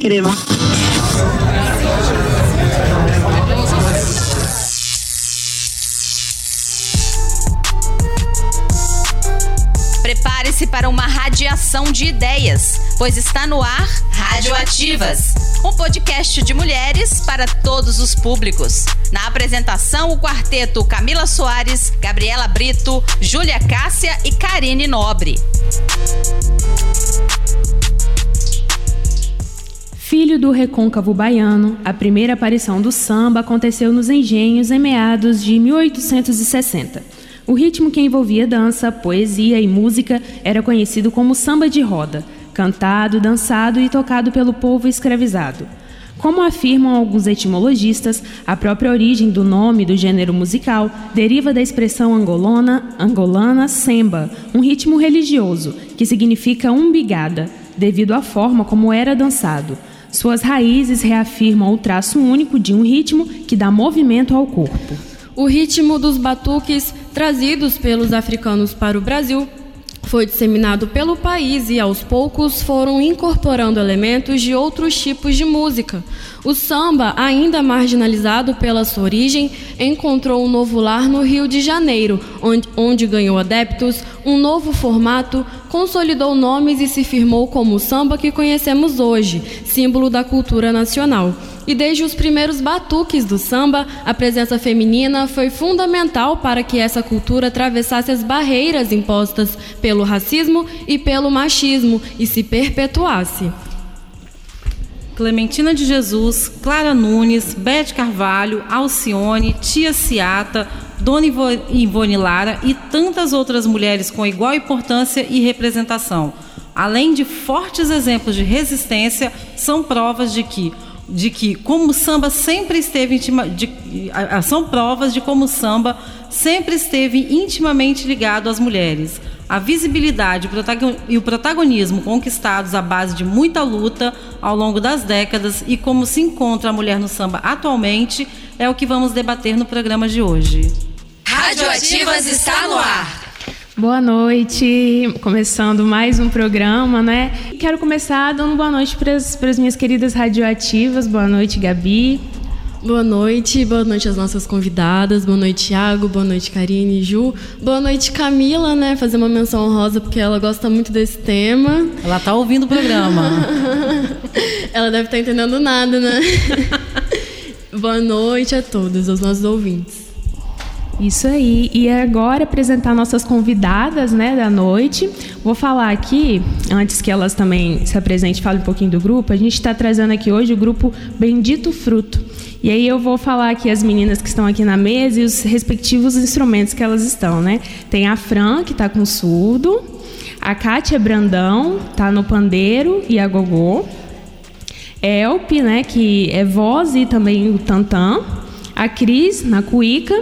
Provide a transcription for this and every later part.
Crema. Prepare-se para uma radiação de ideias, pois está no ar Radioativas, um podcast de mulheres para todos os públicos. Na apresentação, o quarteto Camila Soares, Gabriela Brito, Júlia Cássia e Karine Nobre. Filho do recôncavo baiano, a primeira aparição do samba aconteceu nos engenhos em meados de 1860. O ritmo que envolvia dança, poesia e música era conhecido como samba de roda, cantado, dançado e tocado pelo povo escravizado. Como afirmam alguns etimologistas, a própria origem do nome do gênero musical deriva da expressão angolana, angolana semba, um ritmo religioso, que significa umbigada, devido à forma como era dançado. Suas raízes reafirmam o traço único de um ritmo que dá movimento ao corpo. O ritmo dos batuques trazidos pelos africanos para o Brasil foi disseminado pelo país e aos poucos foram incorporando elementos de outros tipos de música. O samba, ainda marginalizado pela sua origem, encontrou um novo lar no Rio de Janeiro, onde, onde ganhou adeptos, um novo formato, consolidou nomes e se firmou como o samba que conhecemos hoje, símbolo da cultura nacional. E desde os primeiros batuques do samba, a presença feminina foi fundamental para que essa cultura atravessasse as barreiras impostas pelo racismo e pelo machismo e se perpetuasse. Clementina de Jesus, Clara Nunes, Bete Carvalho, Alcione, Tia Ciata, Dona Ivone Lara e tantas outras mulheres com igual importância e representação, além de fortes exemplos de resistência, são provas de que de que como o samba sempre esteve intima, de, são provas de como o samba sempre esteve intimamente ligado às mulheres. A visibilidade e o protagonismo conquistados à base de muita luta ao longo das décadas e como se encontra a mulher no samba atualmente é o que vamos debater no programa de hoje. Radioativas está no ar. Boa noite, começando mais um programa, né? Quero começar dando boa noite para as minhas queridas radioativas. Boa noite, Gabi. Boa noite, boa noite às nossas convidadas, boa noite, Thiago, boa noite, Karine, Ju, boa noite, Camila, né? Fazer uma menção honrosa porque ela gosta muito desse tema. Ela tá ouvindo o programa. ela deve estar tá entendendo nada, né? boa noite a todos, aos nossos ouvintes. Isso aí. E agora apresentar nossas convidadas, né, da noite. Vou falar aqui, antes que elas também se apresentem, falem um pouquinho do grupo. A gente está trazendo aqui hoje o grupo Bendito Fruto. E aí eu vou falar aqui as meninas que estão aqui na mesa e os respectivos instrumentos que elas estão, né? Tem a Fran, que está com surdo. A Kátia Brandão, está no pandeiro e a gogô. Elp, né, que é voz e também o tantã. A Cris, na cuíca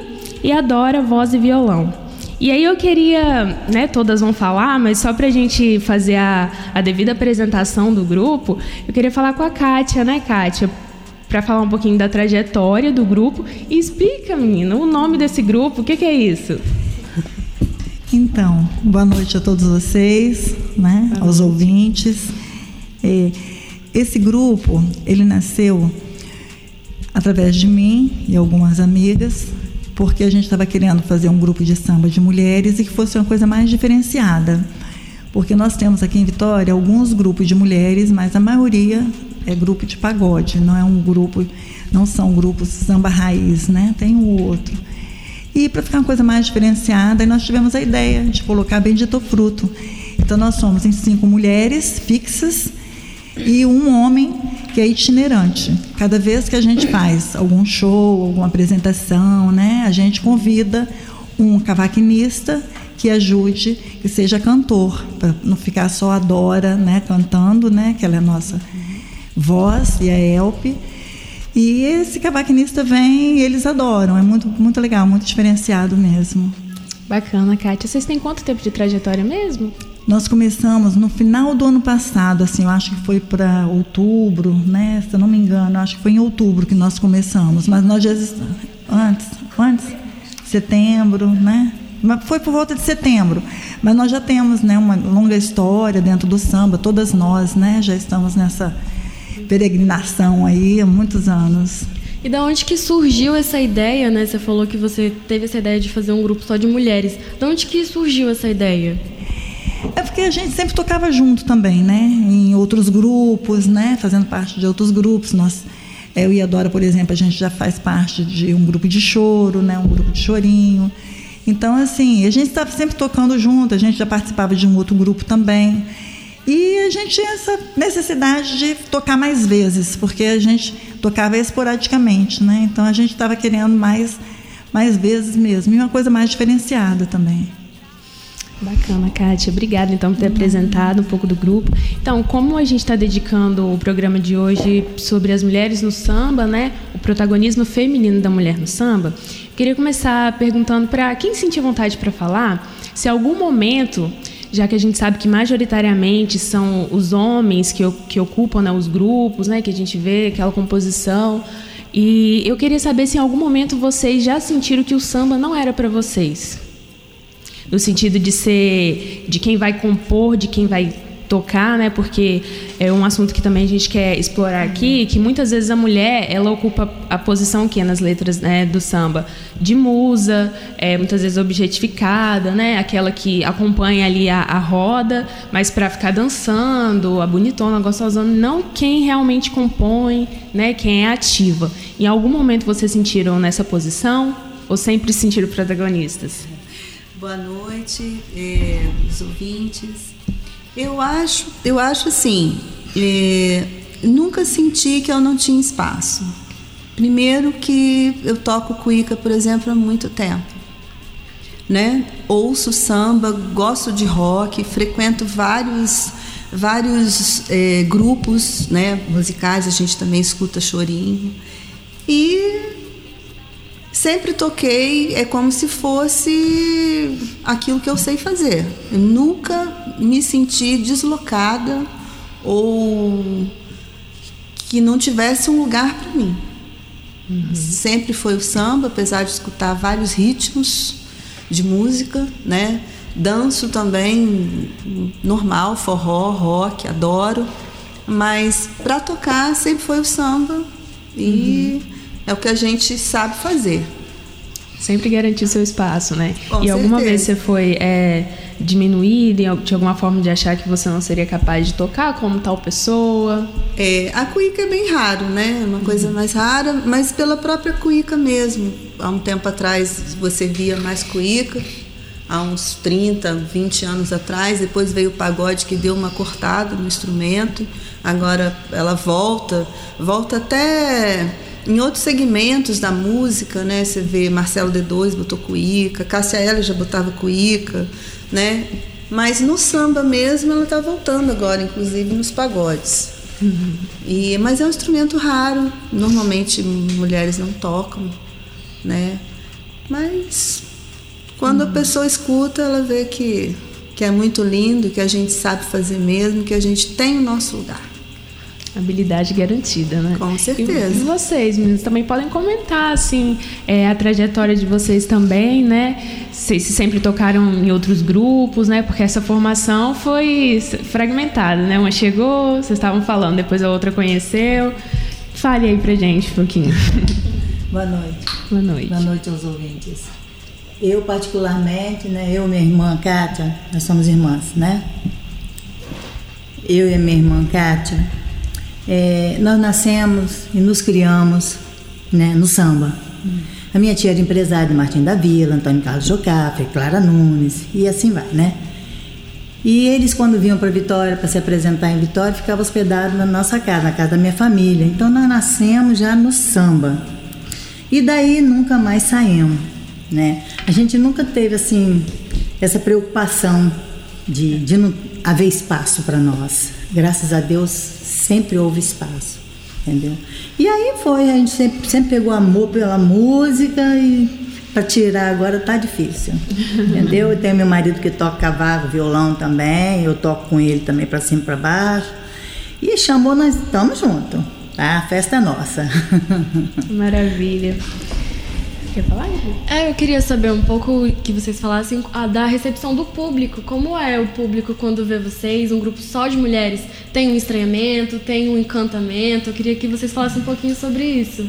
e adora voz e violão. E aí eu queria, né, todas vão falar, mas só para a gente fazer a, a devida apresentação do grupo, eu queria falar com a Kátia, né, Kátia? Para falar um pouquinho da trajetória do grupo. E explica, menina, o nome desse grupo, o que, que é isso? Então, boa noite a todos vocês, né, aos ouvintes. É, esse grupo, ele nasceu através de mim e algumas amigas, porque a gente estava querendo fazer um grupo de samba de mulheres e que fosse uma coisa mais diferenciada. Porque nós temos aqui em Vitória alguns grupos de mulheres, mas a maioria é grupo de pagode, não é um grupo, não são grupos samba raiz, né? Tem um outro. E para ficar uma coisa mais diferenciada, nós tivemos a ideia de colocar Bendito Fruto. Então nós somos em cinco mulheres fixas e um homem que é itinerante. Cada vez que a gente faz algum show, alguma apresentação, né, a gente convida um cavaquinista que ajude, que seja cantor, para não ficar só a Dora, né, cantando, né, que ela é a nossa voz e a Elp. E esse cavaquinista vem eles adoram, é muito, muito legal, muito diferenciado mesmo. Bacana, Kátia. Vocês têm quanto tempo de trajetória mesmo? Nós começamos no final do ano passado, assim, eu acho que foi para outubro, né? Se eu não me engano, acho que foi em outubro que nós começamos, mas nós já antes, antes, setembro, né? Foi por volta de setembro. Mas nós já temos né, uma longa história dentro do samba, todas nós né, já estamos nessa peregrinação aí há muitos anos. E da onde que surgiu essa ideia, né? Você falou que você teve essa ideia de fazer um grupo só de mulheres. Da onde que surgiu essa ideia? É porque a gente sempre tocava junto também, né? Em outros grupos, né? Fazendo parte de outros grupos. Nós, eu e a Dora, por exemplo, a gente já faz parte de um grupo de choro, né? Um grupo de chorinho. Então, assim, a gente estava sempre tocando junto. A gente já participava de um outro grupo também. E a gente tinha essa necessidade de tocar mais vezes, porque a gente tocava esporadicamente, né? Então a gente estava querendo mais, mais vezes mesmo, e uma coisa mais diferenciada também. Bacana, Kátia. Obrigada, então, por ter apresentado um pouco do grupo. Então, como a gente está dedicando o programa de hoje sobre as mulheres no samba, né? O protagonismo feminino da mulher no samba, queria começar perguntando para quem sentiu vontade para falar, se algum momento já que a gente sabe que majoritariamente são os homens que, que ocupam né, os grupos, né, que a gente vê aquela composição. E eu queria saber se em algum momento vocês já sentiram que o samba não era para vocês. No sentido de ser de quem vai compor, de quem vai tocar, né? Porque é um assunto que também a gente quer explorar aqui, que muitas vezes a mulher ela ocupa a posição que é nas letras né, do samba de musa, é, muitas vezes objetificada, né? Aquela que acompanha ali a, a roda, mas para ficar dançando, a bonitona, a gostosona, não quem realmente compõe, né? Quem é ativa. Em algum momento vocês sentiram nessa posição ou sempre se sentiram protagonistas? Boa noite, eh, os ouvintes. Eu acho, eu acho assim, é, nunca senti que eu não tinha espaço. Primeiro que eu toco cuíca, por exemplo, há muito tempo. Né? Ouço samba, gosto de rock, frequento vários vários é, grupos né, musicais, a gente também escuta chorinho. E sempre toquei é como se fosse aquilo que eu sei fazer. Eu nunca me senti deslocada ou que não tivesse um lugar para mim. Uhum. Sempre foi o samba, apesar de escutar vários ritmos de música, né? Danço também normal, forró, rock, adoro. Mas para tocar sempre foi o samba e uhum é o que a gente sabe fazer. Sempre garantir seu espaço, né? Com e alguma vez você foi é, diminuída de alguma forma de achar que você não seria capaz de tocar como tal pessoa? É, a cuíca é bem raro, né? É uma coisa uhum. mais rara, mas pela própria cuíca mesmo. Há um tempo atrás você via mais cuíca, há uns 30, 20 anos atrás. Depois veio o pagode que deu uma cortada no instrumento. Agora ela volta, volta até em outros segmentos da música, né? Você vê Marcelo D2 botou cuíca, Cássia Eller já botava cuíca, né? Mas no samba mesmo ela está voltando agora, inclusive nos pagodes. Uhum. E, mas é um instrumento raro, normalmente mulheres não tocam, né? Mas quando uhum. a pessoa escuta, ela vê que, que é muito lindo, que a gente sabe fazer mesmo, que a gente tem o nosso lugar. Habilidade garantida, né? Com certeza. E vocês, meninos, também podem comentar, assim, é, a trajetória de vocês também, né? Vocês sempre tocaram em outros grupos, né? Porque essa formação foi fragmentada, né? Uma chegou, vocês estavam falando, depois a outra conheceu. Fale aí pra gente um pouquinho. Boa noite. Boa noite. Boa noite aos ouvintes. Eu, particularmente, né? Eu e minha irmã Kátia, nós somos irmãs, né? Eu e a minha irmã Kátia, é, nós nascemos e nos criamos né, no samba. A minha tia era empresária de Martim da Vila, Antônio Carlos Jocafe, Clara Nunes e assim vai, né? E eles, quando vinham para Vitória, para se apresentar em Vitória, ficavam hospedados na nossa casa, na casa da minha família. Então nós nascemos já no samba. E daí nunca mais saímos, né? A gente nunca teve, assim, essa preocupação de, de não haver espaço para nós. Graças a Deus, sempre houve espaço, entendeu? E aí foi, a gente sempre, sempre pegou amor pela música e para tirar agora tá difícil, entendeu? Eu tenho meu marido que toca cavaco, violão também, eu toco com ele também para cima e para baixo. E chamou, nós estamos juntos, tá? A festa é nossa. Maravilha. Quer falar? É, eu queria saber um pouco que vocês falassem ah, da recepção do público. Como é o público quando vê vocês, um grupo só de mulheres? Tem um estranhamento, tem um encantamento? Eu queria que vocês falassem um pouquinho sobre isso.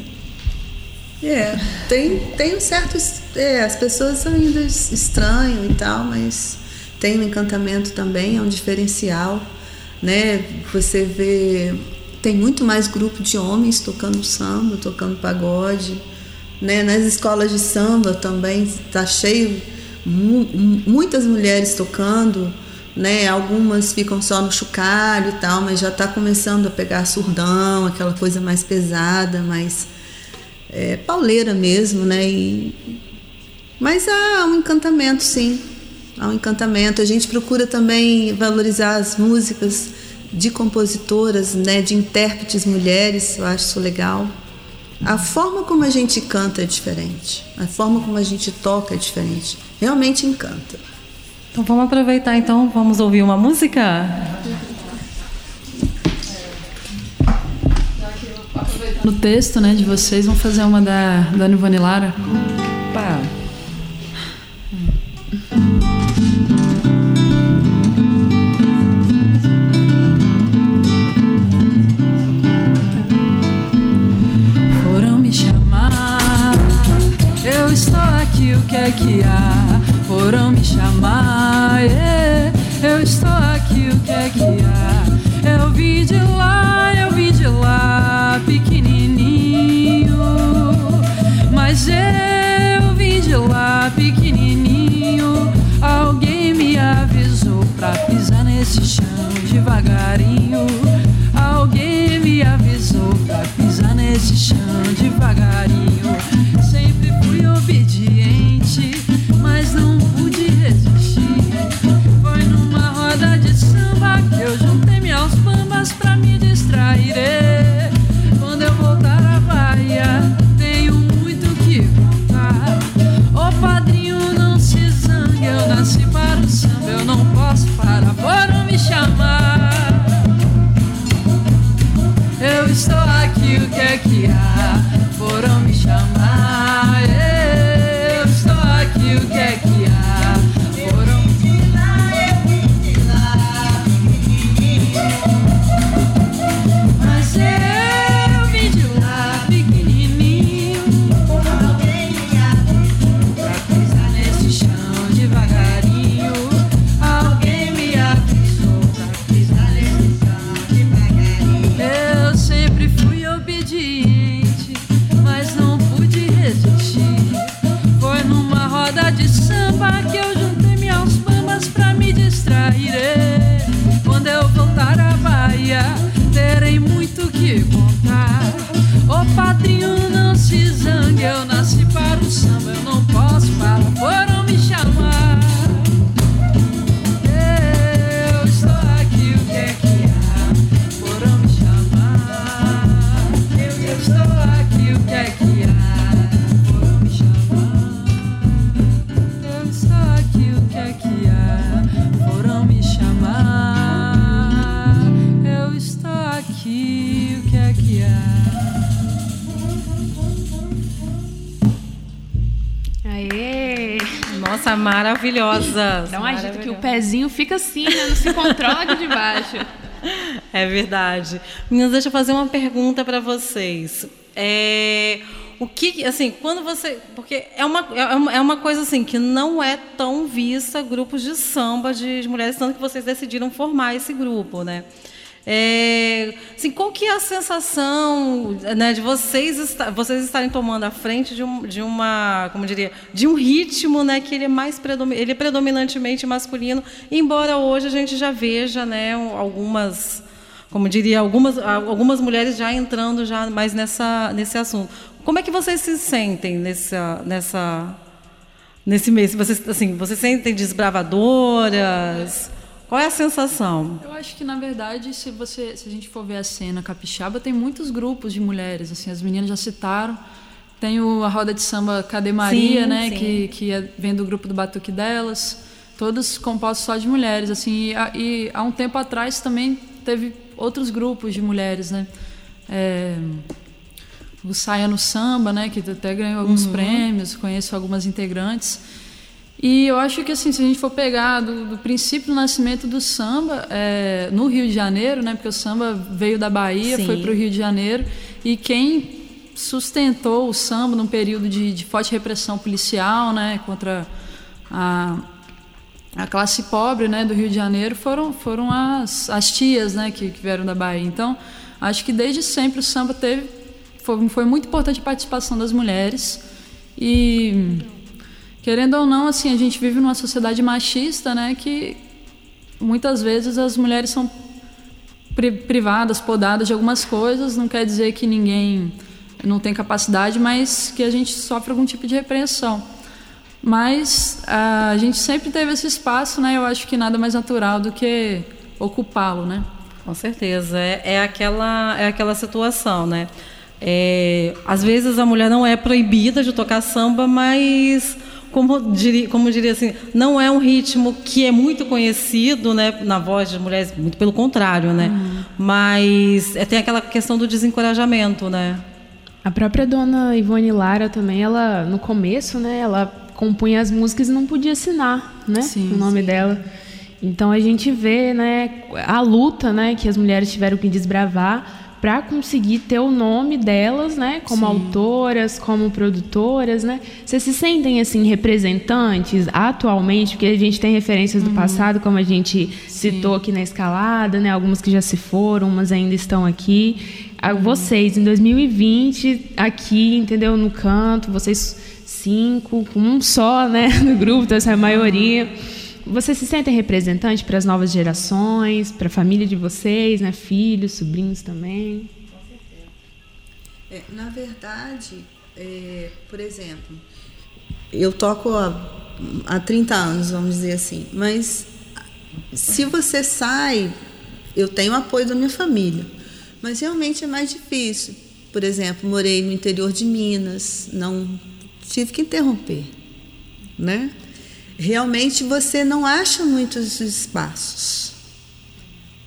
É, tem, tem um certo. É, as pessoas ainda estranham e tal, mas tem um encantamento também, é um diferencial. Né? Você vê. Tem muito mais grupo de homens tocando samba, tocando pagode. Né? Nas escolas de samba também está cheio, mu muitas mulheres tocando. Né? Algumas ficam só no chocalho e tal, mas já está começando a pegar surdão, aquela coisa mais pesada, mais é, pauleira mesmo, né? E, mas há um encantamento, sim. Há um encantamento. A gente procura também valorizar as músicas de compositoras, né, de intérpretes mulheres, eu acho isso legal. A forma como a gente canta é diferente, a forma como a gente toca é diferente. Realmente encanta. Então vamos aproveitar então, vamos ouvir uma música? No texto né, de vocês, vamos fazer uma da, da Nivone Lara. Opa. O que é que há? Foram me chamar, yeah, eu estou aqui, o que é que há? Eu vim de lá, eu vim de lá, pequenininho. Mas eu vim de lá pequenininho. Alguém me avisou pra pisar nesse chão devagarinho. Alguém me avisou pra pisar nesse chão devagarinho. direi. Nossa, maravilhosa. Dá um agito que o pezinho fica assim, né? Não se controla aqui de baixo. É verdade. Meninas, deixa eu fazer uma pergunta para vocês. É, o que, assim, quando você. Porque é uma, é uma- é uma coisa assim que não é tão vista grupos de samba de mulheres, tanto que vocês decidiram formar esse grupo, né? É, assim, qual que é a sensação né, de vocês, esta- vocês estarem tomando a frente de, um, de uma, como diria, de um ritmo, né, que ele é mais predomi- ele é predominantemente masculino, embora hoje a gente já veja, né, algumas, como diria, algumas, algumas mulheres já entrando já mais nessa nesse assunto. Como é que vocês se sentem nessa nessa nesse mês? Vocês assim, vocês se sentem desbravadoras? Qual é a sensação? Eu acho que na verdade, se você, se a gente for ver a cena capixaba, tem muitos grupos de mulheres, assim, as meninas já citaram. Tem o, a roda de samba Cadê Maria, Sim, né, sim. que que é, vem do grupo do Batuque delas, todos compostos só de mulheres, assim. E, há- e há um tempo atrás também teve outros grupos de mulheres, né? É, o Saia no Samba, né, que até ganhou alguns prêmios, conheço algumas integrantes. E eu acho que assim, se a gente for pegar do, do princípio do nascimento do samba é, no Rio de Janeiro, né, porque o samba veio da Bahia, Sim. foi para o Rio de Janeiro, e quem sustentou o samba num período de, de forte repressão policial, né, contra a, a classe pobre, né, do Rio de Janeiro, foram foram as, as tias, né, que, que vieram da Bahia. Então, acho que desde sempre o samba teve foi, foi muito importante a participação das mulheres e querendo ou não, assim, a gente vive numa sociedade machista, né, que muitas vezes as mulheres são pri- privadas, podadas de algumas coisas, não quer dizer que ninguém não tem capacidade, mas que a gente sofre algum tipo de repreensão. Mas a gente sempre teve esse espaço, né? Eu acho que nada mais natural do que ocupá-lo, né? Com certeza. É, é aquela, é aquela situação, né? É, às vezes a mulher não é proibida de tocar samba, mas como diria, como diria assim, não é um ritmo que é muito conhecido, né, na voz de mulheres, muito pelo contrário, né? Mas é, tem aquela questão do desencorajamento, né? A própria dona Ivone Lara também, ela no começo, né, ela compunha as músicas e não podia assinar, né, Sim, o nome dela. Então a gente vê, né, a luta, né, que as mulheres tiveram que desbravar para conseguir ter o nome delas, né, como autoras, como produtoras, né? Vocês se sentem assim representantes atualmente, porque a gente tem referências do passado, como a gente citou aqui na escalada, né, algumas que já se foram, umas ainda estão aqui. A Vocês em 2020 aqui, entendeu, no canto, vocês cinco, com um só, né, no grupo, então essa é a maioria. Vocês se sentem representantes para as novas gerações, para a família de vocês, né? Filhos, sobrinhos também? É, na verdade, é, por exemplo, eu toco há, há 30 anos, vamos dizer assim, mas se você sai, eu tenho apoio da minha família, mas realmente é mais difícil. Por exemplo, morei no interior de Minas, não tive que interromper, né? Realmente você não acha muitos espaços,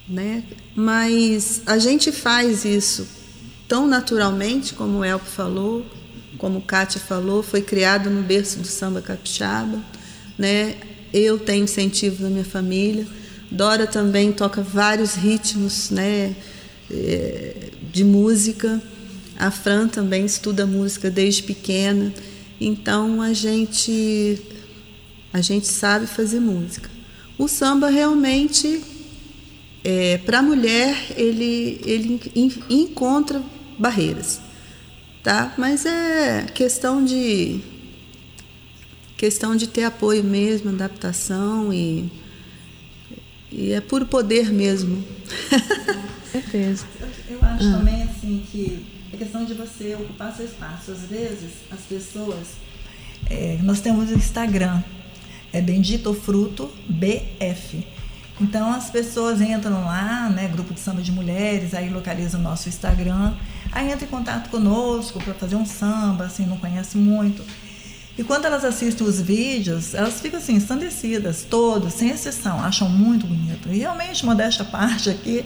né? Mas a gente faz isso tão naturalmente, como o Elpo falou, como Kátia falou, foi criado no berço do samba capixaba, né? Eu tenho incentivo da minha família. Dora também toca vários ritmos, né? eh, De música. A Fran também estuda música desde pequena. Então a gente a gente sabe fazer música. O samba realmente é, para a mulher ele, ele en- encontra barreiras, tá? Mas é questão de questão de ter apoio mesmo, adaptação e, e é puro poder mesmo. Certeza. Eu acho também assim que é questão de você ocupar seu espaço. Às vezes as pessoas. é, nós temos o Instagram, é Bendito Fruto BF. Então as pessoas entram lá, né, grupo de samba de mulheres, aí localizam o nosso Instagram, aí entra em contato conosco para fazer um samba, assim, não conhece muito. E quando elas assistem os vídeos, elas ficam assim, ensandecidas, todos, sem exceção, acham muito bonito. E realmente, modéstia à parte aqui,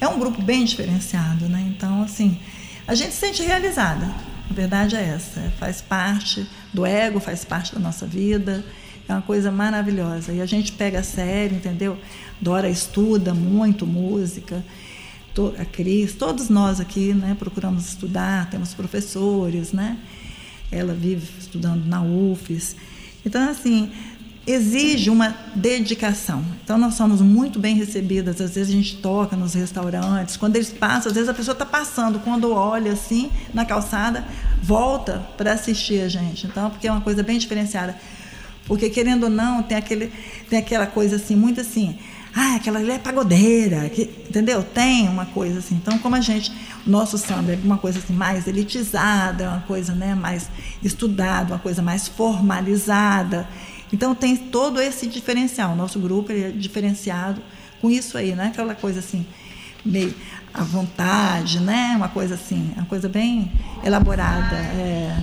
é um grupo bem diferenciado, né? Então, assim, a gente se sente realizada. A verdade é essa. Faz parte do ego, faz parte da nossa vida. É uma coisa maravilhosa. E a gente pega a sério, entendeu? Dora estuda muito música. A Cris, todos nós aqui, né, procuramos estudar, temos professores, né? Ela vive estudando na UFES. Então, assim, exige uma dedicação. Então, nós somos muito bem recebidas. Às vezes a gente toca nos restaurantes. Quando eles passam, às vezes a pessoa está passando. Quando olha assim na calçada, volta para assistir a gente. Então, porque é uma coisa bem diferenciada. Porque, querendo ou não, tem, aquele, tem aquela coisa assim, muito assim. Ah, aquela ali é pagodeira, que, entendeu? Tem uma coisa assim. Então, como a gente, o nosso samba é uma coisa assim mais elitizada, uma coisa né, mais estudada, uma coisa mais formalizada. Então, tem todo esse diferencial. O nosso grupo é diferenciado com isso aí, não é aquela coisa assim, meio à vontade, né? Uma coisa assim, uma coisa bem elaborada. É.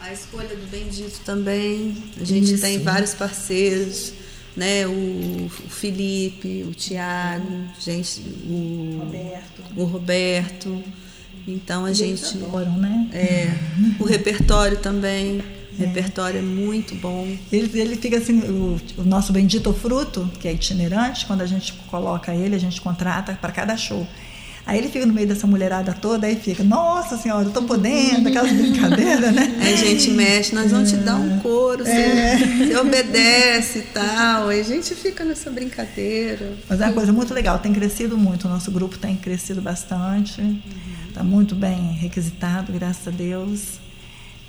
A escolha do Bendito também. A gente Isso. tem vários parceiros, né? O, o Felipe, o Tiago, gente, o Roberto. o Roberto. Então a Eles gente. adoram, né? É, o repertório também. O repertório é muito bom. Ele, ele fica assim, o, o nosso bendito fruto, que é itinerante, quando a gente coloca ele, a gente contrata para cada show. Aí ele fica no meio dessa mulherada toda, aí fica, nossa senhora, eu tô podendo, aquelas brincadeiras, né? Aí a gente mexe, nós vamos te dar um couro, você, É. você obedece e tal. Aí a gente fica nessa brincadeira. Mas é uma coisa muito legal, tem crescido muito, o nosso grupo tem crescido bastante, está muito bem requisitado, graças a Deus.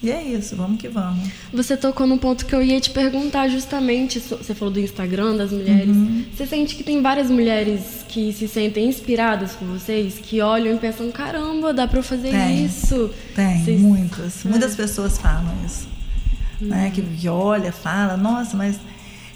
E é isso, vamos que vamos. Você tocou num ponto que eu ia te perguntar justamente. Você falou do Instagram das mulheres. Uhum. Você sente que tem várias mulheres que se sentem inspiradas por vocês, que olham e pensam: caramba, dá pra eu fazer Tem. isso? Tem, Vocês- muitas. É. Muitas pessoas falam isso. Né? Uhum. Que, que olha, fala, nossa, mas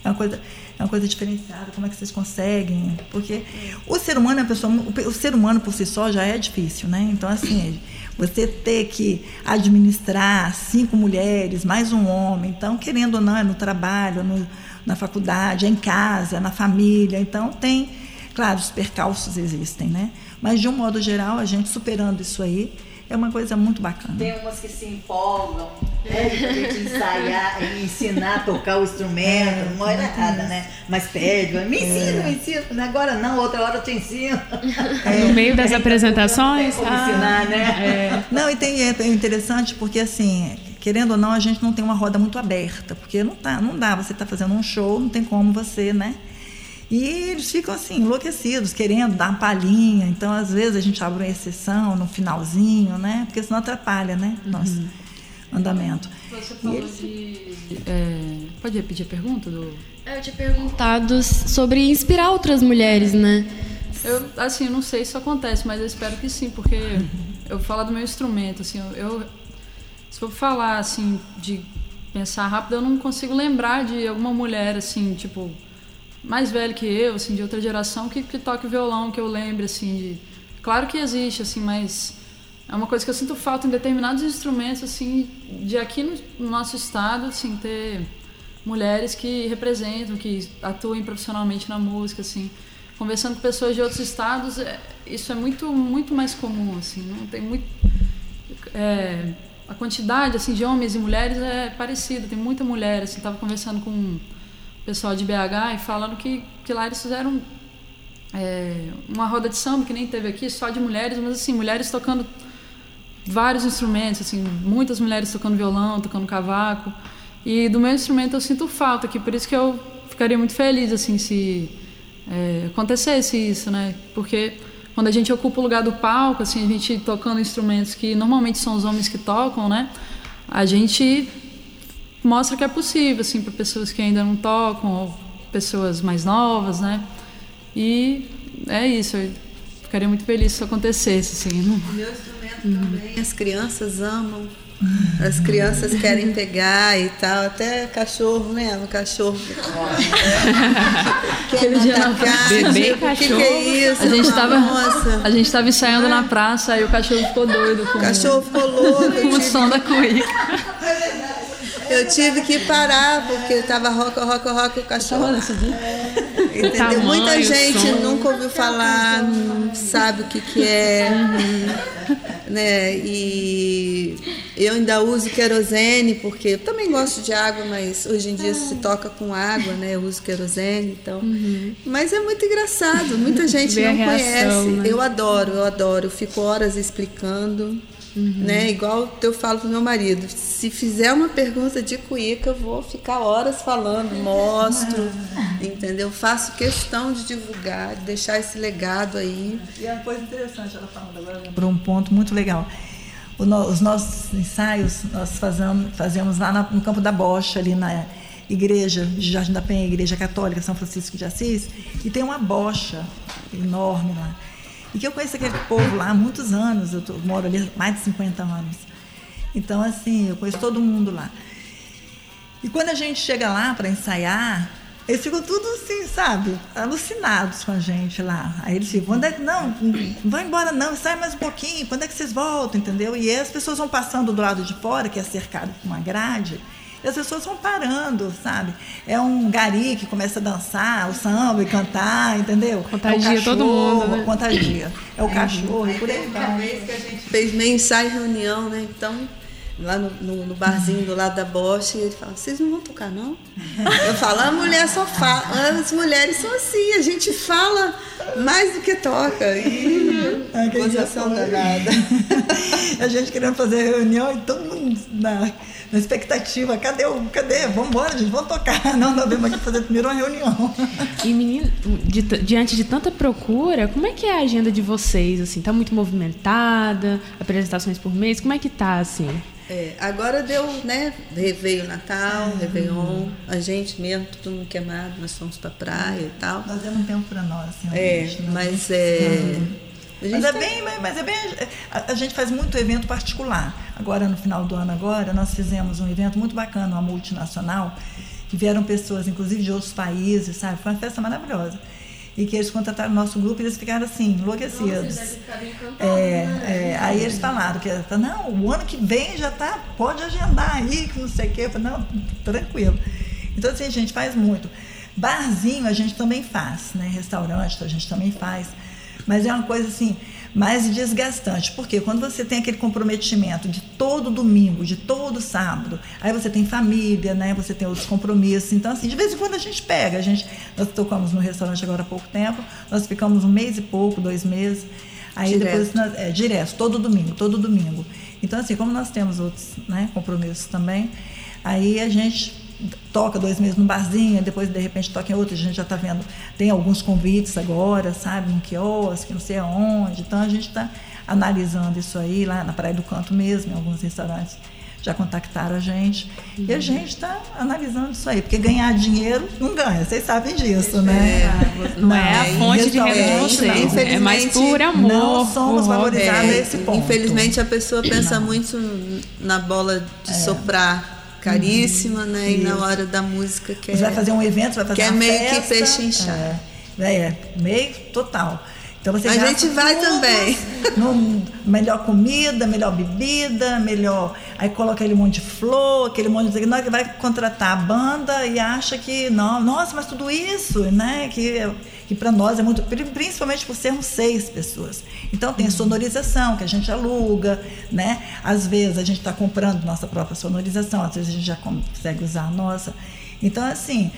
é uma coisa. É uma coisa diferenciada, como é que vocês conseguem? Porque o ser humano é pessoa, o pe- o ser humano por si só já é difícil, né? Então assim, você ter que administrar cinco mulheres mais um homem, então querendo ou não é no trabalho, no, na faculdade, é em casa, é na família, então tem, claro, os percalços existem, né? Mas de um modo geral, a gente superando isso aí é uma coisa muito bacana. Tem umas que se empolgam, né? De a gente ensaiar e ensinar a tocar o instrumento, não é errada, né? Mas pede, me ensina, me ensina. Agora não, outra hora eu te ensino. No meio das apresentações. Como ah, ensinar, né? Não, e tem, é interessante porque, assim, querendo ou não, a gente não tem uma roda muito aberta, porque não, tá, não dá, você está fazendo um show, não tem como você, né? E eles ficam assim, enlouquecidos, querendo dar uma palhinha. Então, às vezes, a gente abre uma exceção no finalzinho, né? Porque senão atrapalha, né? Nosso andamento. Você falou eles- de. é, pode repetir a pergunta? Do... Eu tinha perguntado sobre inspirar outras mulheres, né? Eu, assim, eu não sei se isso acontece, mas eu espero que sim, porque eu vou falar do meu instrumento, assim, eu, eu- se for falar, assim, de pensar rápido, eu não consigo lembrar de alguma mulher, assim, tipo, mais velha que eu, assim, de outra geração, que, que toque violão, que eu lembre, assim, de... Claro que existe, assim, mas é uma coisa que eu sinto falta em determinados instrumentos, assim, de aqui no, no nosso estado, assim, ter mulheres que representam, que atuem profissionalmente na música, assim. Conversando com pessoas de outros estados, é, isso é muito, muito mais comum, assim. Não tem muito... é, a quantidade, assim, de homens e mulheres é parecida. Tem muita mulher, assim. Tava conversando com pessoal de BH e falando que, que lá eles fizeram é, uma roda de samba que nem teve aqui, só de mulheres, mas assim, mulheres tocando vários instrumentos, assim, muitas mulheres tocando violão, tocando cavaco. E do meu instrumento eu sinto falta aqui, por isso que eu ficaria muito feliz assim se é, acontecesse isso, né? Porque quando a gente ocupa o lugar do palco, assim, a gente tocando instrumentos que normalmente são os homens que tocam, né? A gente mostra que é possível, assim, para pessoas que ainda não tocam ou pessoas mais novas, né? E é isso. Eu ficaria muito feliz se isso acontecesse, assim. Não... Meu instrumento também, as crianças amam. As crianças querem pegar e tal, até cachorro mesmo, cachorro. Quer atacar, Bebê tipo, o que, que cachorro. é isso? A gente estava a gente estava ensaiando na praça e o cachorro ficou doido com, o cachorro ficou louco. com o som da cuíca. Eu tive que parar, porque estava roca, roca, roca o cachorro. Entendeu? tamanho, Muita gente som. nunca ouviu falar, não sabe o que, que é. Né? E eu ainda uso querosene, porque eu também gosto de água, mas hoje em dia se toca com água, né? Eu uso querosene, então. Mas é muito engraçado, muita gente não reação, conhece. né? Eu adoro, eu adoro. Eu fico horas explicando. Né? Igual eu falo pro meu marido, se fizer uma pergunta de cuíca, eu vou ficar horas falando, mostro, entendeu? Faço questão de divulgar, de deixar esse legado aí. E é uma coisa interessante, ela falando agora, lembrou um ponto muito legal. O no- os nossos ensaios nós fazemos, fazemos lá na- no Campo da Bocha, ali na igreja de Jardim da Penha, Igreja Católica São Francisco de Assis, e tem uma bocha enorme lá. E que eu conheço aquele povo lá há muitos anos, eu tô- moro ali há mais de 50 anos. Então, assim, eu conheço todo mundo lá. E quando a gente chega lá para ensaiar, eles ficam tudo assim, sabe? Alucinados com a gente lá. Aí eles ficam, quando é que. Não, vai embora não, sai mais um pouquinho, quando é que vocês voltam, entendeu? E aí as pessoas vão passando do lado de fora, que é cercado por uma grade, E as pessoas vão parando, sabe? É um gari que começa a dançar, o samba e cantar, entendeu? Contagia é o todo mundo, né? Contagia. É o cachorro, e por aí uma vez que a gente fez meio ensaio e reunião, né? Então, lá no, no- no barzinho do lado da Bosch, ele fala, vocês não vão tocar, não? Eu falo, a mulher só fala, as mulheres são assim, a gente fala mais do que toca. E Ah, gozação foi. danada. a gente querendo fazer reunião e todo mundo na, na expectativa. Cadê o. Cadê? Vamos embora, gente, vamos tocar. Não, nós vamos aqui fazer primeiro uma reunião. E menino, diante de tanta procura, como é que é a agenda de vocês assim? Tá muito movimentada? Apresentações por mês? Como é que tá assim? É, agora deu, né? Veio o Natal, Réveillon, a gente mesmo, todo mundo queimado, nós fomos pra praia e tal. Nós demos um tempo para nós, assim, É, realmente, né? mas é. gente Mas é bem, mas- é bem. A, a gente faz muito evento particular. Agora, no final do ano, agora, nós fizemos um evento muito bacana, uma multinacional, que vieram pessoas, inclusive de outros países, sabe? Foi uma festa maravilhosa. E que eles contrataram o nosso grupo e eles ficaram assim, enlouquecidos. É, é, aí eles falaram que não, o ano que vem já tá, pode agendar aí, que não sei o quê. Eu falei, não, tranquilo. Então, assim, a gente faz muito. Barzinho a gente também faz, né? Restaurante a gente também faz. Mas é uma coisa assim, mais desgastante. Porque quando você tem aquele comprometimento de todo domingo, de todo sábado, aí você tem família, né? Você tem outros compromissos. Então, assim, de vez em quando a gente pega. A gente, nós tocamos no restaurante agora há pouco tempo, nós ficamos um mês e pouco, dois meses. Aí Direto. depois nós- é, direto, todo domingo, todo domingo. Então, assim, como nós temos outros né, compromissos também, aí a gente toca dois meses num barzinho, depois de repente toca em outro, a gente já está vendo, tem alguns convites agora, sabe, num quiosque, não sei aonde. Então a gente está analisando isso aí lá na Praia do Canto mesmo, em alguns restaurantes já contactaram a gente. E a gente está analisando isso aí, porque ganhar dinheiro não ganha, vocês sabem disso, né? Não, é a fonte de vocês. não. É mais por amor. não somos valorizados. a esse ponto. Infelizmente a pessoa pensa muito na bola de soprar caríssima, né? E na hora da música quer. Você vai fazer um evento, vai fazer que é uma meio festa. que peixe inchado. É, é, meio total. Então você A gente vai tudo também. No melhor comida, melhor bebida, melhor. Aí coloca aquele monte de flor, aquele monte de. Nós vai contratar a banda e acha que, não, nossa, mas tudo isso, né? Que, que para nós é muito. Principalmente por sermos seis pessoas. Então tem a sonorização que a gente aluga, né? Às vezes a gente está comprando nossa própria sonorização, às vezes a gente já consegue usar a nossa. Então, assim,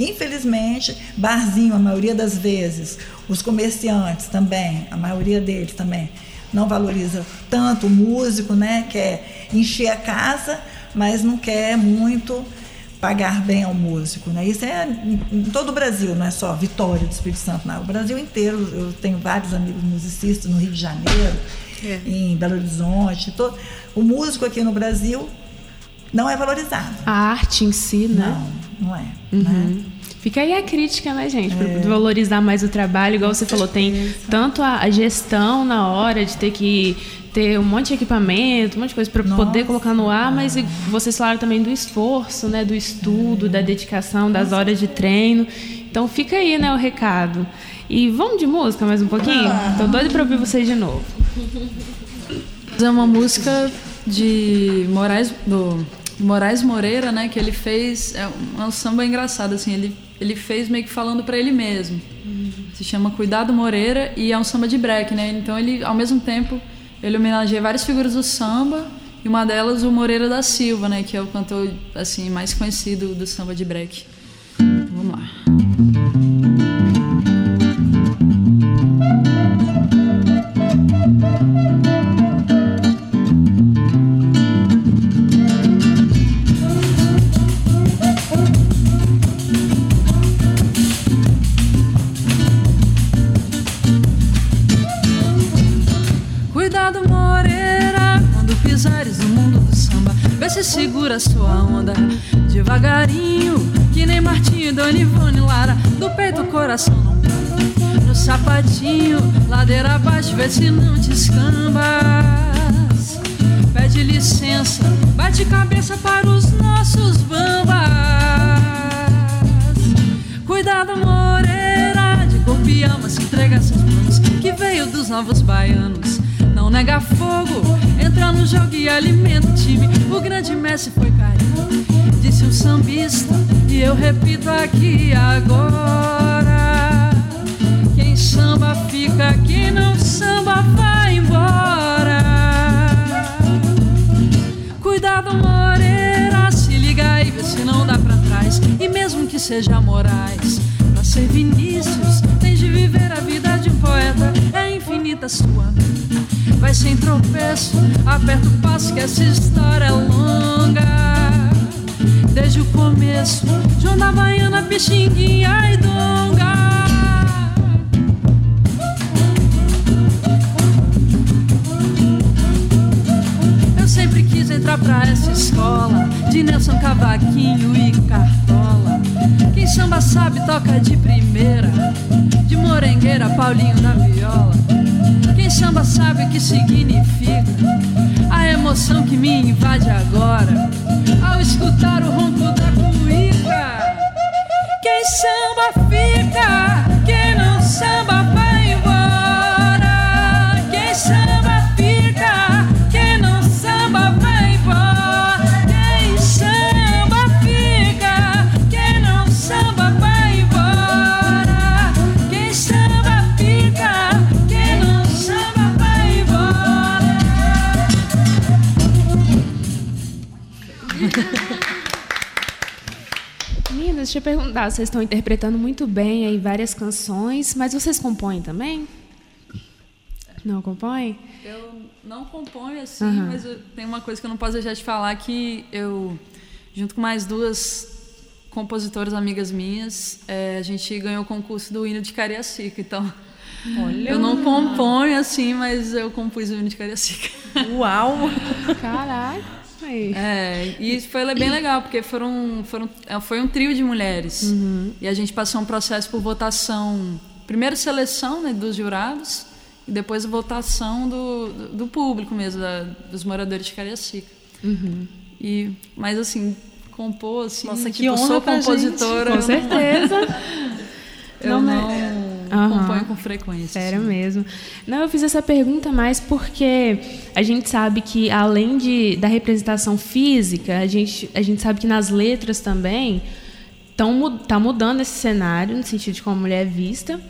Infelizmente, barzinho, a maioria das vezes, os comerciantes também, a maioria deles também, não valoriza tanto o músico, né? Quer encher a casa, mas não quer muito pagar bem ao músico, né? Isso é em todo o Brasil, não é só Vitória do Espírito Santo, não. O Brasil inteiro, eu tenho vários amigos musicistas no Rio de Janeiro, É. em Belo Horizonte. todo- O músico aqui no Brasil não é valorizado. A arte em si, né? Não, não é. Uhum. Né? Fica aí a crítica, né, gente? Pra É. valorizar mais o trabalho, igual você falou, tem tanto a, gestão na hora de ter que ter um monte de equipamento, um monte de coisa para poder colocar no ar, mas e vocês falaram também do esforço, né, do estudo, da dedicação, das horas de treino. Então fica aí, né, o recado. E vamos de música mais um pouquinho? Tô doido para ouvir vocês de novo. É uma música de Moraes, do Moraes Moreira, né? Que ele fez. É um, é um samba engraçado, assim. Ele, ele fez meio que falando para ele mesmo. Se chama Cuidado Moreira e é um samba de break, né? Então ele, ao mesmo tempo, ele homenageia várias figuras do samba e uma delas o Moreira da Silva, né? Que é o cantor assim mais conhecido do samba de break. Vamos lá. Coração não canta. No sapatinho, ladeira abaixo, vê se não te escambas. Pede licença, bate cabeça para os nossos bambas. Cuidado, Moreira, de corpo e alma se entrega seus planos, que veio dos novos baianos. Não nega fogo, entra no jogo e alimenta o time. O grande Messi foi carinho, disse um sambista. E eu repito aqui agora: fica, quem não samba vai embora. Cuidado, Moreira, se liga aí, vê se não dá pra trás. E mesmo que seja Moraes, pra ser Vinícius, tens de viver a vida de um poeta. É infinita sua vai sem tropeço. Aperta o passo que essa história é longa. Desde o começo, João da Baiana, Pixinguinha e Donga. Entrar pra essa escola de Nelson Cavaquinho e Cartola. Quem samba sabe toca de primeira, de morengueira, Paulinho da viola. Quem samba sabe o que significa a emoção que me invade agora ao escutar o ronco da cuíca. Quem samba fica, quem não samba Deixa eu perguntar, vocês estão interpretando muito bem aí várias canções, mas vocês compõem também? Não compõem? Eu não componho assim, Aham. mas eu, tem uma coisa que eu não posso deixar de falar que eu, junto com mais duas compositoras amigas minhas, eh, a gente ganhou o concurso do hino de Cariacica. Então, eu não componho assim, mas eu compus o hino de Cariacica. Uau! Caraca! Aí. É, e foi bem legal, porque foram, foram, é, foi um trio de mulheres. E a gente passou um processo por votação, primeiro seleção né, dos jurados, e depois votação do, do, do público mesmo, da- dos moradores de Cariacica. E, mas assim, compor assim, Nossa, que tipo, honra sou compositora. Com certeza. Eu Não, não Aham. componho com frequência. Sério assim. mesmo. Não, eu fiz essa pergunta mais porque a gente sabe que, além de, da representação física, a gente, a gente sabe que nas letras também tão, mu- tá mudando esse cenário, no sentido de como a mulher é vista.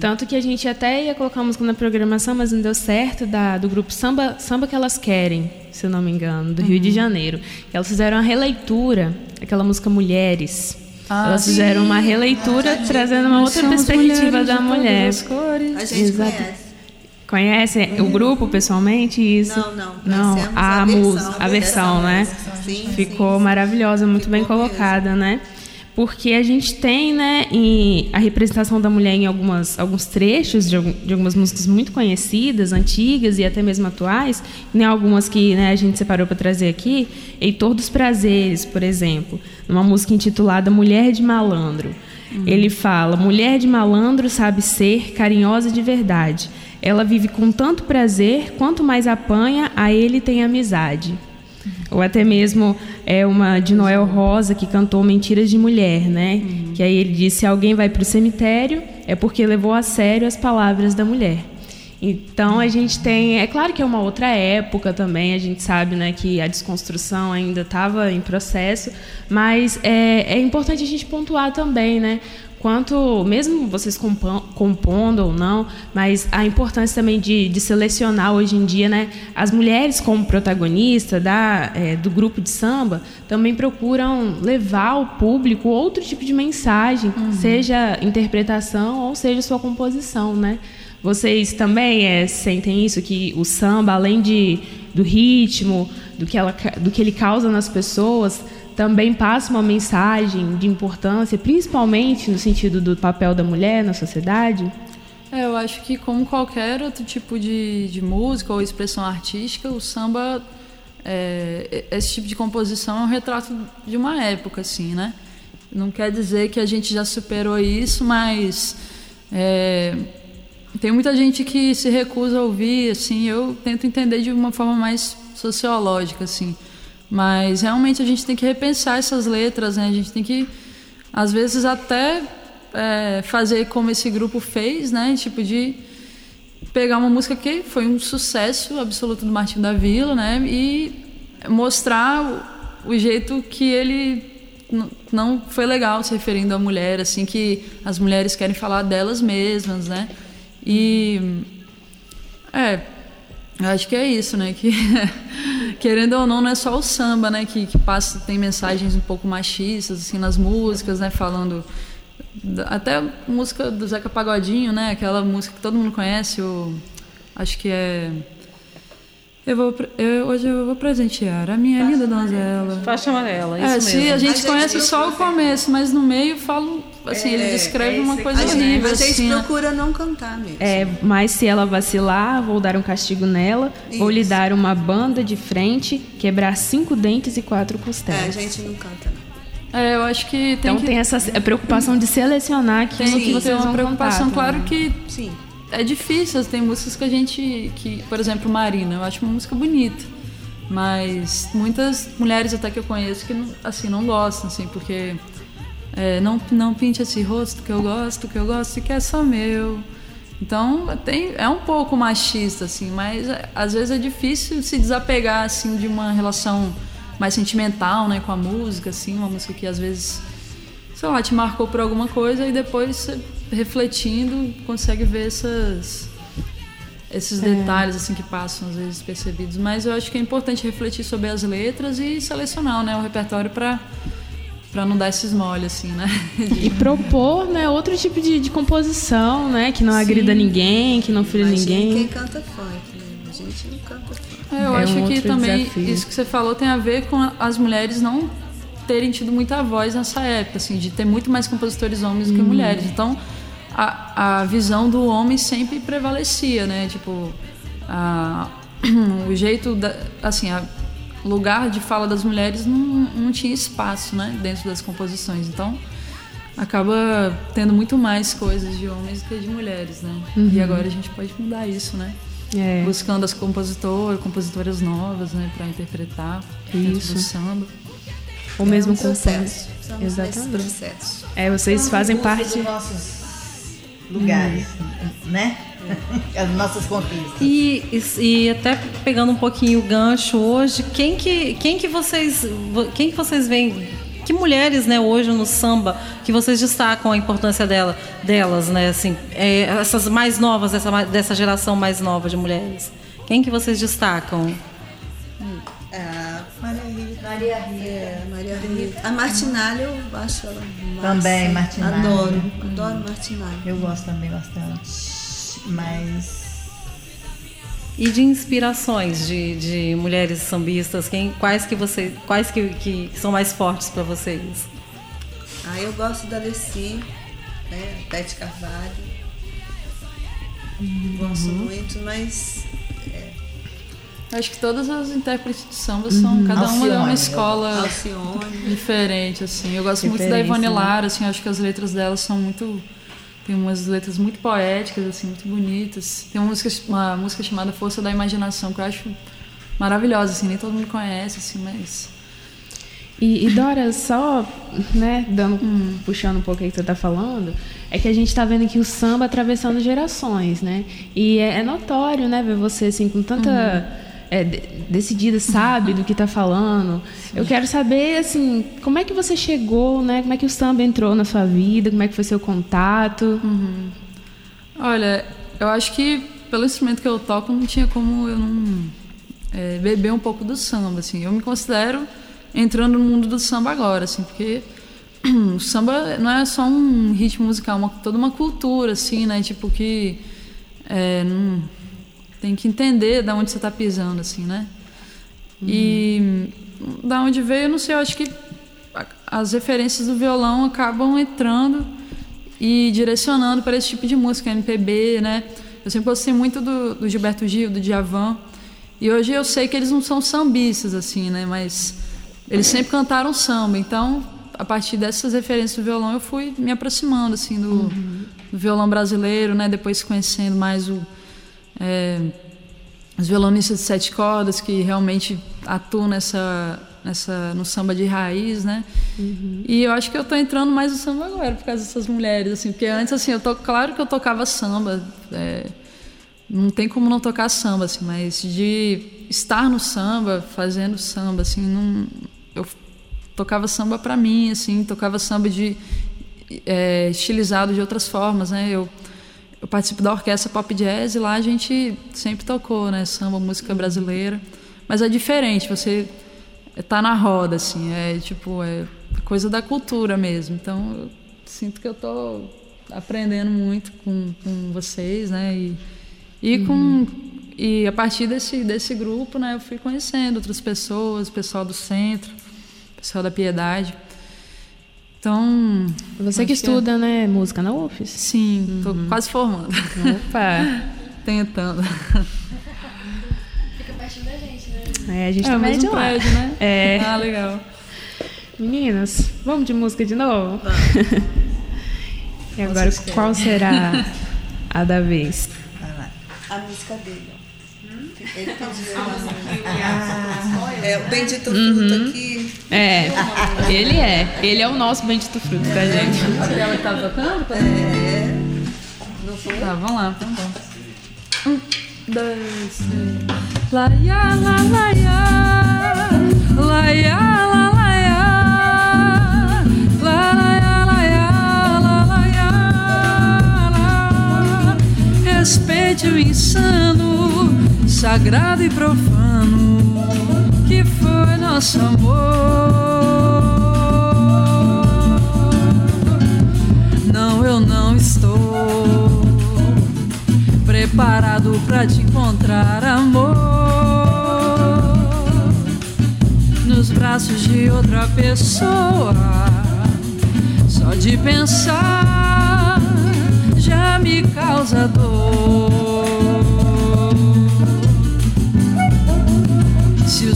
Tanto que a gente até ia colocar música na programação, mas não deu certo, da, do grupo Samba, Samba Que Elas Querem, se eu não me engano, do Rio de Janeiro. Elas fizeram uma releitura, aquela música Mulheres. Ah, Elas fizeram uma releitura trazendo uma outra perspectiva da mulher. as cores. A gente Exato. conhece. Conhece o grupo pessoalmente? Isso? Não, não. Não, a, a versão, a versão, a né? versão. Sim, Ficou sim. maravilhosa, muito bem Ficou colocada, né? Porque a gente tem, né, a representação da mulher em algumas, alguns trechos de, de algumas músicas muito conhecidas, antigas e até mesmo atuais, né, algumas que né, a gente separou para trazer aqui. Heitor dos Prazeres, por exemplo, numa música intitulada Mulher de Malandro. Ele fala: Mulher de malandro sabe ser carinhosa de verdade. Ela vive com tanto prazer, quanto mais apanha, a ele tem amizade. Ou até mesmo é uma de Noel Rosa que cantou Mentiras de Mulher, né? Que aí ele disse: se alguém vai para o cemitério, é porque levou a sério as palavras da mulher. Então a gente tem, é claro que é uma outra época também, a gente sabe, né, que a desconstrução ainda estava em processo, mas é, é importante a gente pontuar também, né, quanto, mesmo vocês compon- compondo ou não, mas a importância também de, de selecionar hoje em dia, né, as mulheres como protagonista da, é, do grupo de samba também procuram levar ao público outro tipo de mensagem, seja interpretação ou seja sua composição, né? Vocês também é, sentem isso que o samba, além de do ritmo, do que, ela, do que ele causa nas pessoas, também passa uma mensagem de importância, principalmente no sentido do papel da mulher na sociedade? É, eu acho que como qualquer outro tipo de, de música ou expressão artística, o samba, é, esse tipo de composição é um retrato de uma época, assim, né? Não quer dizer que a gente já superou isso, mas é, tem muita gente que se recusa a ouvir, assim, eu tento entender de uma forma mais sociológica, assim. Mas realmente a gente tem que repensar essas letras, né? A gente tem que, às vezes, até é, fazer como esse grupo fez, né? Tipo de pegar uma música que foi um sucesso absoluto do Martinho da Vila, né? E mostrar o, o jeito que ele não foi legal se referindo à mulher, assim, que as mulheres querem falar delas mesmas, né? E é, eu acho que é isso, né? Que querendo ou não, não é só o samba, né? Que, que passa, tem mensagens um pouco machistas, assim, nas músicas, né? Falando. Até música do Zeca Pagodinho, né? Aquela música que todo mundo conhece, o, acho que é. Eu vou, eu- hoje eu vou presentear a minha linda donzela. Faixa amarela, É, isso se mesmo. a gente gente conhece procura- só o começo, mas no meio falo, assim, ele descreve uma coisa A gente, horrível, a gente assim, né? procura não cantar mesmo. É, mas se ela vacilar, vou dar um castigo nela, vou lhe Isso. dar uma banda de frente, quebrar cinco dentes e quatro É, costelas. a gente não canta. não. É, eu acho que tem então que tem essa a preocupação de selecionar aquilo tem que que vocês ter uma vão preocupação. cantar, claro também. que Sim. É difícil, tem músicas que a gente, que, por exemplo, Marina, eu acho uma música bonita, mas muitas mulheres até que eu conheço que assim não gostam, assim, porque é, não não pinte esse rosto que eu gosto, que eu gosto e que é só meu. Então tem, é um pouco machista, assim, mas é, às vezes é difícil se desapegar assim de uma relação mais sentimental, né, com a música, assim, uma música que às vezes sei lá, te marcou por alguma coisa e depois você, refletindo consegue ver essas esses detalhes assim que passam às vezes percebidos, mas eu acho que é importante refletir sobre as letras e selecionar, né, o repertório para para não dar esses mole assim, né? E propor, né, outro tipo de, de composição, né, que não agrida ninguém, que não fira ninguém. quem canta funk, né? A gente não canta funk. É, eu É acho um que também desafio. isso que você falou tem a ver com as mulheres não terem tido muita voz nessa época, assim, de ter muito mais compositores homens do que mulheres. Então, a, a visão do homem sempre prevalecia, né? Tipo, a- o jeito da, assim, a, o lugar de fala das mulheres não, não tinha espaço, né, dentro das composições. Então, acaba tendo muito mais coisas de homens do que de mulheres, né? E agora a gente pode mudar isso, né? É. buscando as compositoras, compositoras novas, né, para interpretar dentro Isso. do samba. Ou mesmo é um com processo. Exatamente. processo. É, vocês fazem parte. dos nossos lugares, né? As nossas conquistas. E, e, e até pegando um pouquinho o gancho hoje, quem que, quem que vocês quem que vocês veem que mulheres, né, hoje no samba que vocês destacam a importância dela, delas, né, assim, é, essas mais novas, dessa, ma- dessa geração mais nova de mulheres. Quem que vocês destacam? É, Maria Rita. Maria Rita. É, Maria Rita. A Martinalha eu acho ela massa. Também, Martinalha. Adoro, adoro Martinalha. Eu gosto também bastante. Mas E de inspirações de, de mulheres sambistas, quem, quais que vocês, quais que, que são mais fortes para vocês? Ah, eu gosto da Leci, né? Tete Carvalho. Gosto muito, mas Acho que todas as intérpretes de samba são, cada uma é uma escola Alcione. diferente, assim. Eu gosto muito da Ivone né? Lara, assim, acho que as letras dela são muito tem umas letras muito poéticas, assim, muito bonitas. Tem uma música, uma música chamada Força da Imaginação, que eu acho maravilhosa, assim, nem todo mundo conhece, assim, mas E, e, Dora, só, né, dando, puxando um pouco aí que você tá falando, é que a gente tá vendo aqui o samba atravessando gerações, né? E é, é notório, né, ver você assim com tanta é, de- decidida, sabe do que tá falando. Eu quero saber, assim, como é que você chegou, né? Como é que o samba entrou na sua vida? Como é que foi seu contato? Olha, eu acho que pelo instrumento que eu toco não tinha como eu não é, beber um pouco do samba, assim. Eu me considero entrando no mundo do samba agora, assim, porque o samba não é só um ritmo musical, é uma, toda uma cultura, assim, né? Tipo que é, não, tem que entender da onde você está pisando, assim, né? E da onde veio, eu não sei, eu acho que as referências do violão acabam entrando e direcionando para esse tipo de música, MPB, né? Eu sempre gostei muito do, do Gilberto Gil, do Djavan. E hoje eu sei que eles não são sambistas, assim, né? Mas eles sempre cantaram samba. Então, a partir dessas referências do violão, eu fui me aproximando, assim, do, do violão brasileiro, né? Depois conhecendo mais o... é, os violonistas de sete cordas que realmente atuam nessa, nessa, no samba de raiz, né? E eu acho que eu tô entrando mais no samba agora por causa dessas mulheres, assim, porque antes assim, eu tô claro que eu tocava samba, é, não tem como não tocar samba, assim, mas de estar no samba, fazendo samba, assim, não, eu tocava samba para mim, assim, tocava samba de é, estilizado de outras formas, né? Eu, eu participo da orquestra pop jazz e lá a gente sempre tocou, né? Samba, música brasileira, mas é diferente. Você tá na roda, assim, é tipo é coisa da cultura mesmo. Então eu sinto que eu tô aprendendo muito com, com vocês, né? E, e com e a partir desse desse grupo, né? Eu fui conhecendo outras pessoas, o pessoal do centro, o pessoal da Piedade. Então Você que acho estuda, né, música na UFES? Sim, tô quase formando. Opa! Tentando. Fica pertinho da gente, né? É, a gente É também é de lá. prédio, né? É. Ah, legal. Meninas, vamos de música de novo? e agora, qual será a da vez? A música dele. ó. Ele pediu uma. É, o Bendito Fruto aqui. É, ele é. Ele é o nosso bendito fruto, tá, gente? Ela que tá tocando? É. Tá, vamos lá. Um, dois, três. Lá, ia, lá, lá, ia. Lá, ia, lá, lá, ia. Lá, lá, ia, lá. Lá, lá, lá. Respeite o insano, sagrado e profano, que foi nosso amor. Não, eu não estou preparado pra te encontrar, amor. Nos braços de outra pessoa, só de pensar já me causa dor.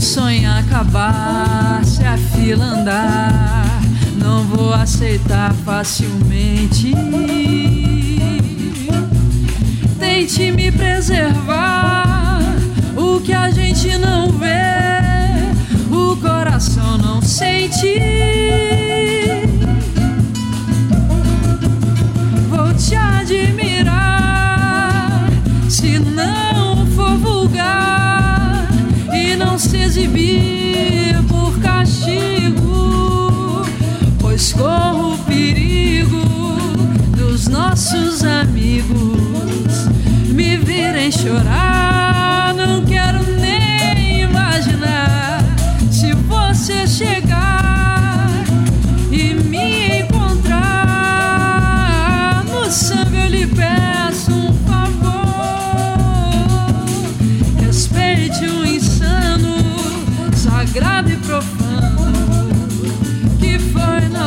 Sonho acabar, se a fila andar, não vou aceitar facilmente. Tente me preservar, o que a gente não vê, o coração não sente. Vou te admirar, se exibir por castigo, pois corro o perigo dos nossos amigos me virem chorar.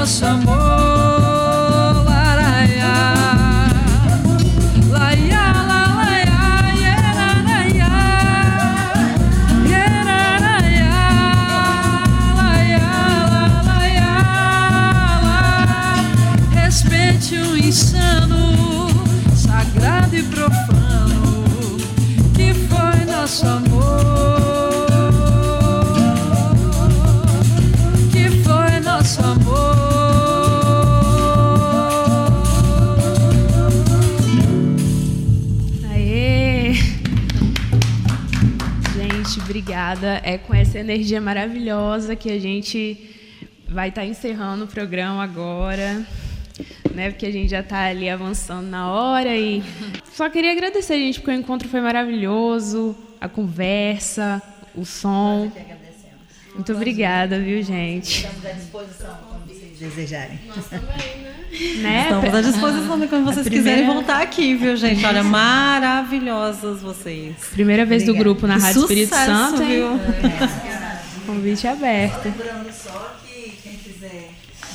Foi essa energia maravilhosa que a gente vai estar encerrando o programa agora, né? Porque a gente já está ali avançando na hora e só queria agradecer, gente, porque o encontro foi maravilhoso, a conversa, o som. Muito obrigada, viu, gente? Estamos à disposição quando vocês desejarem. Né? Estamos à disposição de quando vocês primeira- quiserem voltar aqui, viu, gente? Olha, maravilhosas vocês. Primeira vez do grupo na Rádio Espírito Sucesso, Santo, hein? viu? Convite aberto. Lembrando só que quem quiser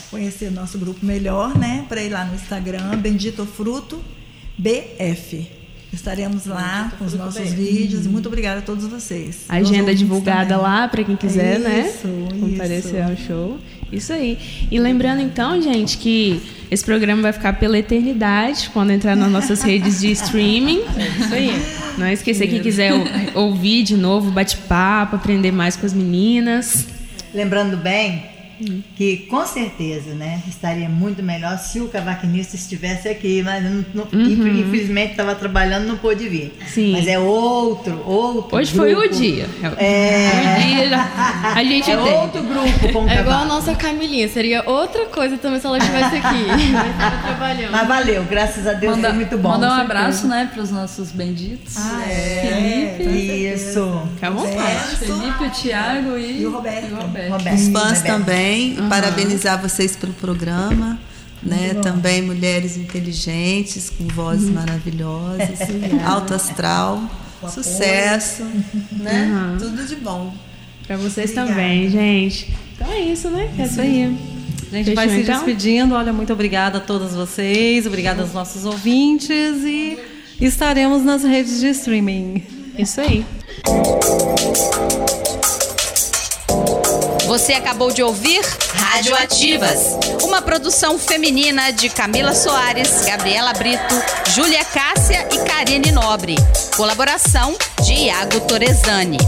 conhecer nosso grupo melhor, né, para ir lá no Instagram, Bendito Fruto BF. Estaremos lá com os nossos vídeos. Muito obrigada a todos vocês. A agenda divulgada também. lá para quem quiser, né? Isso, Comparecer isso. ao show. Isso aí. E lembrando então, gente, que esse programa vai ficar pela eternidade quando entrar nas nossas redes de streaming. Isso aí. Não esquecer quem quiser ou- ouvir de novo, bate-papo, aprender mais com as meninas. Lembrando bem que com certeza, né, estaria muito melhor se o cavaquinista estivesse aqui, mas não, não- Uhum. infelizmente estava trabalhando, não pôde vir. Sim. Mas é outro, outro. Hoje foi o grupo. dia. É. O dia já- a gente É tem. outro grupo com É igual a nossa Camilinha, seria outra coisa também se ela estivesse aqui. Mas trabalhando. Mas valeu, graças a Deus Manda- foi muito bom. Mandar um abraço, né, para os nossos benditos. Ah, é, isso. Fica à vontade. Felipe, o Thiago e, E o Roberto. e o Roberto. Roberto, Os fãs Roberto. também, parabenizar vocês pelo programa. Né? Também mulheres inteligentes, com vozes maravilhosas, alto astral, sucesso, né? Uhum. Tudo de bom. Pra vocês também, gente. Então é isso, né? É isso aí. A gente vai Fechou, se então? despedindo. Olha, muito obrigada a todos vocês, obrigada aos nossos ouvintes e estaremos nas redes de streaming. Isso aí. Você acabou de ouvir Radioativas, uma produção feminina de Camila Soares, Gabriela Brito, Júlia Cássia e Karine Nobre. Colaboração de Iago Torezani.